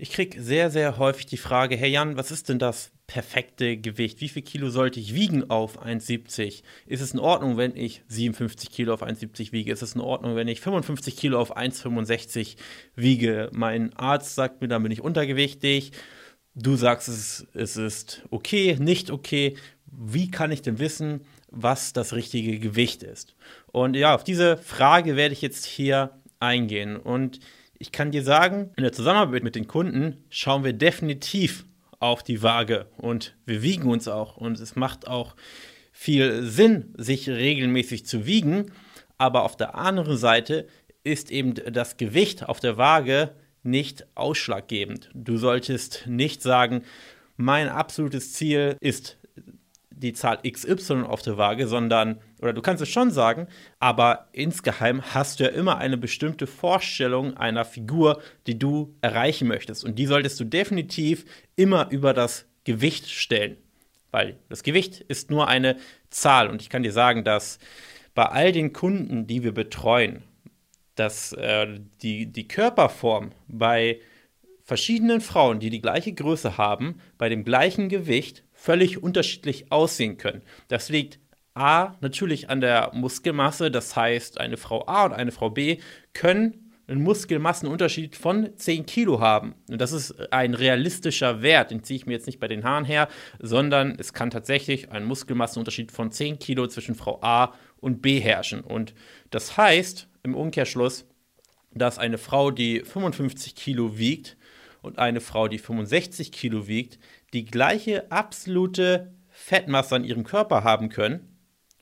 Ich kriege sehr, sehr häufig die Frage, hey Jan, was ist denn das perfekte Gewicht? Wie viel Kilo sollte ich wiegen auf 1,70? Ist es in Ordnung, wenn ich 57 Kilo auf 1,70 wiege? Ist es in Ordnung, wenn ich 55 Kilo auf 1,65 wiege? Mein Arzt sagt mir, dann bin ich untergewichtig. Du sagst, es, ist okay, nicht okay. Wie kann ich denn wissen, was das richtige Gewicht ist? Und ja, auf diese Frage werde ich jetzt hier eingehen. Und ich kann dir sagen, in der Zusammenarbeit mit den Kunden schauen wir definitiv auf die Waage und wir wiegen uns auch. Und es macht auch viel Sinn, sich regelmäßig zu wiegen. Aber auf der anderen Seite ist eben das Gewicht auf der Waage nicht ausschlaggebend. Du solltest nicht sagen, mein absolutes Ziel ist die Zahl XY auf der Waage, sondern, oder du kannst es schon sagen, aber insgeheim hast du ja immer eine bestimmte Vorstellung einer Figur, die du erreichen möchtest. Und die solltest du definitiv immer über das Gewicht stellen. Weil das Gewicht ist nur eine Zahl. Und ich kann dir sagen, dass bei all den Kunden, die wir betreuen, dass äh, die, die Körperform bei verschiedenen Frauen, die die gleiche Größe haben, bei dem gleichen Gewicht völlig unterschiedlich aussehen können. Das liegt A natürlich an der Muskelmasse, das heißt, eine Frau A und eine Frau B können einen Muskelmassenunterschied von 10 Kilo haben. Und das ist ein realistischer Wert, den ziehe ich mir jetzt nicht bei den Haaren her, sondern es kann tatsächlich ein Muskelmassenunterschied von 10 Kilo zwischen Frau A und B herrschen. Und das heißt im Umkehrschluss, dass eine Frau, die 55 Kilo wiegt und eine Frau, die 65 Kilo wiegt, die gleiche absolute Fettmasse an ihrem Körper haben können.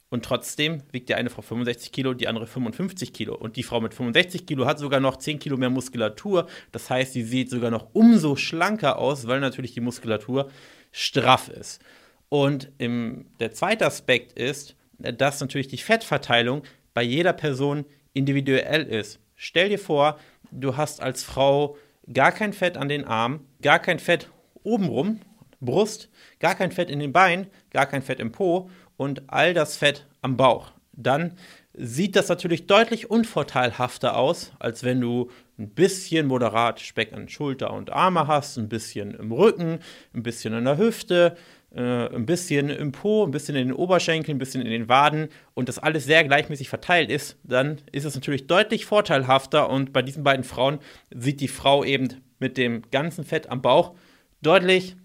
Und trotzdem wiegt die eine Frau 65 Kilo, die andere 55 Kilo. Und die Frau mit 65 Kilo hat sogar noch 10 Kilo mehr Muskulatur. Das heißt, sie sieht sogar noch umso schlanker aus, weil natürlich die Muskulatur straff ist. Und im, der zweite Aspekt ist, dass natürlich die Fettverteilung bei jeder Person individuell ist. Stell dir vor, du hast als Frau gar kein Fett an den Armen, gar kein Fett obenrum Brust, gar kein Fett in den Beinen, gar kein Fett im Po und all das Fett am Bauch. Dann sieht das natürlich deutlich unvorteilhafter aus, als wenn du ein bisschen moderat Speck an Schulter und Arme hast, ein bisschen im Rücken, ein bisschen an der Hüfte, äh, ein bisschen im Po, ein bisschen in den Oberschenkeln, ein bisschen in den Waden und das alles sehr gleichmäßig verteilt ist, dann ist es natürlich deutlich vorteilhafter und bei diesen beiden Frauen sieht die Frau eben mit dem ganzen Fett am Bauch deutlich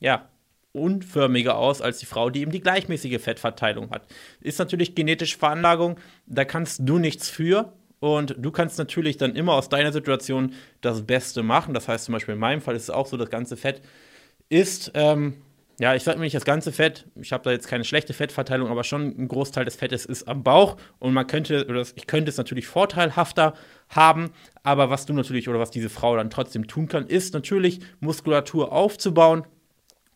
ja, unförmiger aus als die Frau, die eben die gleichmäßige Fettverteilung hat. Ist natürlich genetische Veranlagung, da kannst du nichts für. Und du kannst natürlich dann immer aus deiner Situation das Beste machen. Das heißt zum Beispiel in meinem Fall ist es auch so, das ganze Fett ist, ähm, ja, ich sage mir nicht das ganze Fett, ich habe da jetzt keine schlechte Fettverteilung, aber schon ein Großteil des Fettes ist am Bauch und man könnte, oder ich könnte es natürlich vorteilhafter haben, aber was du natürlich oder was diese Frau dann trotzdem tun kann, ist natürlich Muskulatur aufzubauen,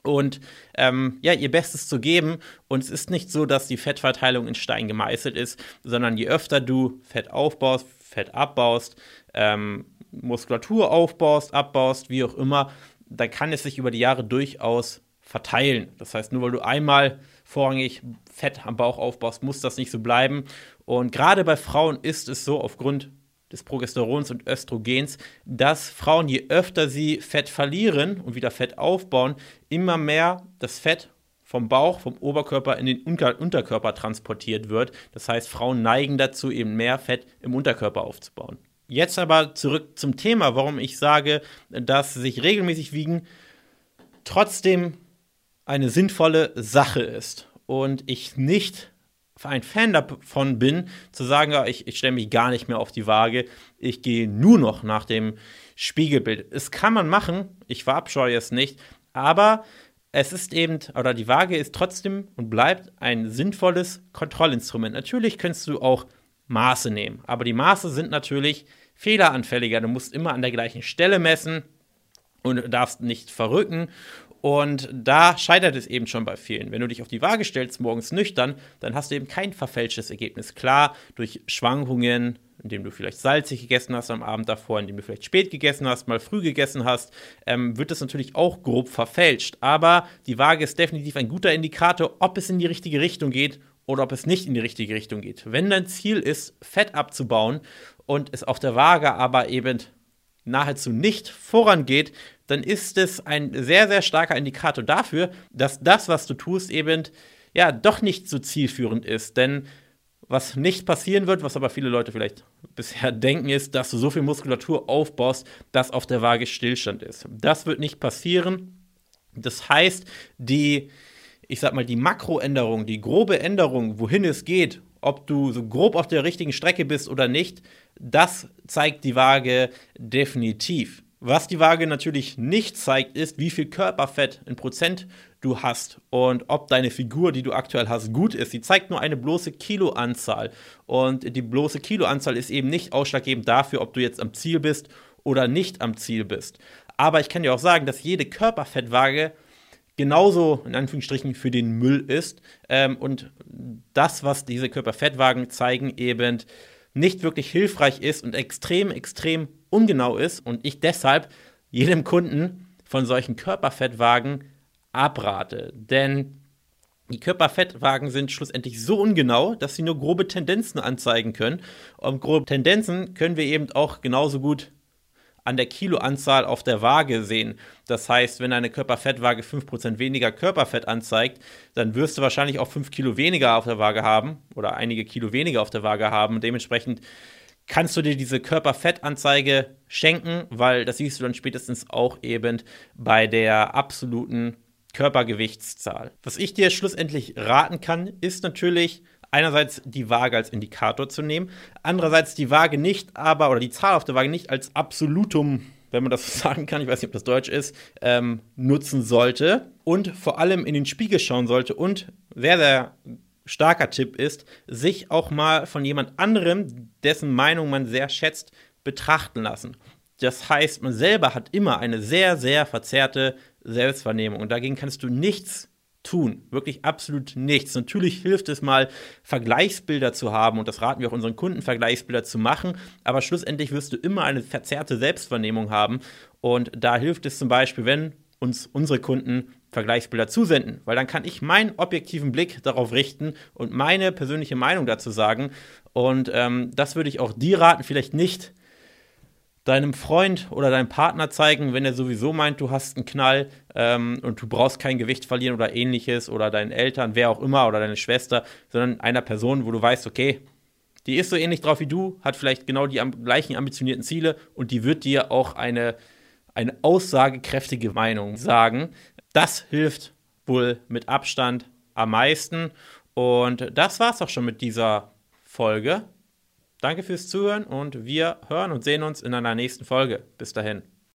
und ähm, ja, ihr Bestes zu geben. Und es ist nicht so, dass die Fettverteilung in Stein gemeißelt ist, sondern je öfter du Fett aufbaust, Fett abbaust, ähm, Muskulatur aufbaust, abbaust, wie auch immer, da kann es sich über die Jahre durchaus verteilen. Das heißt, nur weil du einmal vorrangig Fett am Bauch aufbaust, muss das nicht so bleiben. Und gerade bei Frauen ist es so, aufgrund des Progesterons und Östrogens, dass Frauen, je öfter sie Fett verlieren und wieder Fett aufbauen, immer mehr das Fett vom Bauch, vom Oberkörper in den Unterkörper transportiert wird. Das heißt, Frauen neigen dazu, eben mehr Fett im Unterkörper aufzubauen. Jetzt aber zurück zum Thema, warum ich sage, dass sich regelmäßig wiegen trotzdem eine sinnvolle Sache ist und ich nicht ein Fan davon bin, zu sagen, ich, ich stelle mich gar nicht mehr auf die Waage, ich gehe nur noch nach dem Spiegelbild. Es kann man machen, ich verabscheue es nicht, aber es ist eben, oder die Waage ist trotzdem und bleibt ein sinnvolles Kontrollinstrument. Natürlich kannst du auch Maße nehmen, aber die Maße sind natürlich fehleranfälliger. Du musst immer an der gleichen Stelle messen und darfst nicht verrücken. Und da scheitert es eben schon bei vielen. Wenn du dich auf die Waage stellst, morgens nüchtern, dann hast du eben kein verfälschtes Ergebnis. Klar, durch Schwankungen, indem du vielleicht salzig gegessen hast am Abend davor, indem du vielleicht spät gegessen hast, mal früh gegessen hast, ähm, wird das natürlich auch grob verfälscht. Aber die Waage ist definitiv ein guter Indikator, ob es in die richtige Richtung geht oder ob es nicht in die richtige Richtung geht. Wenn dein Ziel ist, Fett abzubauen und es auf der Waage aber eben nahezu nicht vorangeht, dann ist es ein sehr, sehr starker Indikator dafür, dass das, was du tust, eben ja doch nicht so zielführend ist. Denn was nicht passieren wird, was aber viele Leute vielleicht bisher denken, ist, dass du so viel Muskulatur aufbaust, dass auf der Waage Stillstand ist. Das wird nicht passieren. Das heißt, die, ich sag mal, die Makroänderung, die grobe Änderung, wohin es geht, ob du so grob auf der richtigen Strecke bist oder nicht, das zeigt die Waage definitiv. Was die Waage natürlich nicht zeigt, ist, wie viel Körperfett in Prozent du hast und ob deine Figur, die du aktuell hast, gut ist. Sie zeigt nur eine bloße Kiloanzahl. Und die bloße Kiloanzahl ist eben nicht ausschlaggebend dafür, ob du jetzt am Ziel bist oder nicht am Ziel bist. Aber ich kann dir auch sagen, dass jede Körperfettwaage genauso in Anführungsstrichen für den Müll ist. Ähm, und das, was diese Körperfettwagen zeigen, eben nicht wirklich hilfreich ist und extrem, extrem ungenau ist und ich deshalb jedem Kunden von solchen Körperfettwagen abrate. Denn die Körperfettwagen sind schlussendlich so ungenau, dass sie nur grobe Tendenzen anzeigen können. Und grobe Tendenzen können wir eben auch genauso gut an der Kiloanzahl auf der Waage sehen. Das heißt, wenn eine Körperfettwaage 5% weniger Körperfett anzeigt, dann wirst du wahrscheinlich auch 5 Kilo weniger auf der Waage haben oder einige Kilo weniger auf der Waage haben. dementsprechend kannst du dir diese Körperfettanzeige schenken, weil das siehst du dann spätestens auch eben bei der absoluten Körpergewichtszahl. Was ich dir schlussendlich raten kann, ist natürlich einerseits die Waage als Indikator zu nehmen, andererseits die Waage nicht aber, oder die Zahl auf der Waage nicht als Absolutum wenn man das so sagen kann, ich weiß nicht, ob das Deutsch ist, ähm, nutzen sollte und vor allem in den Spiegel schauen sollte und sehr, sehr starker Tipp ist, sich auch mal von jemand anderem, dessen Meinung man sehr schätzt, betrachten lassen. Das heißt, man selber hat immer eine sehr, sehr verzerrte Selbstwahrnehmung und dagegen kannst du nichts tun. Wirklich absolut nichts. Natürlich hilft es mal, Vergleichsbilder zu haben und das raten wir auch unseren Kunden, Vergleichsbilder zu machen, aber schlussendlich wirst du immer eine verzerrte Selbstwahrnehmung haben und da hilft es zum Beispiel, wenn uns unsere Kunden Vergleichsbilder zusenden, weil dann kann ich meinen objektiven Blick darauf richten und meine persönliche Meinung dazu sagen und ähm, das würde ich auch dir raten, vielleicht nicht deinem Freund oder deinem Partner zeigen, wenn er sowieso meint, du hast einen Knall ähm, und du brauchst kein Gewicht verlieren oder ähnliches oder deinen Eltern, wer auch immer oder deine Schwester, sondern einer Person, wo du weißt, okay, die ist so ähnlich drauf wie du, hat vielleicht genau die am, gleichen ambitionierten Ziele und die wird dir auch eine, eine aussagekräftige Meinung sagen. Das hilft wohl mit Abstand am meisten. Und das war's auch schon mit dieser Folge. Danke fürs Zuhören und wir hören und sehen uns in einer nächsten Folge. Bis dahin.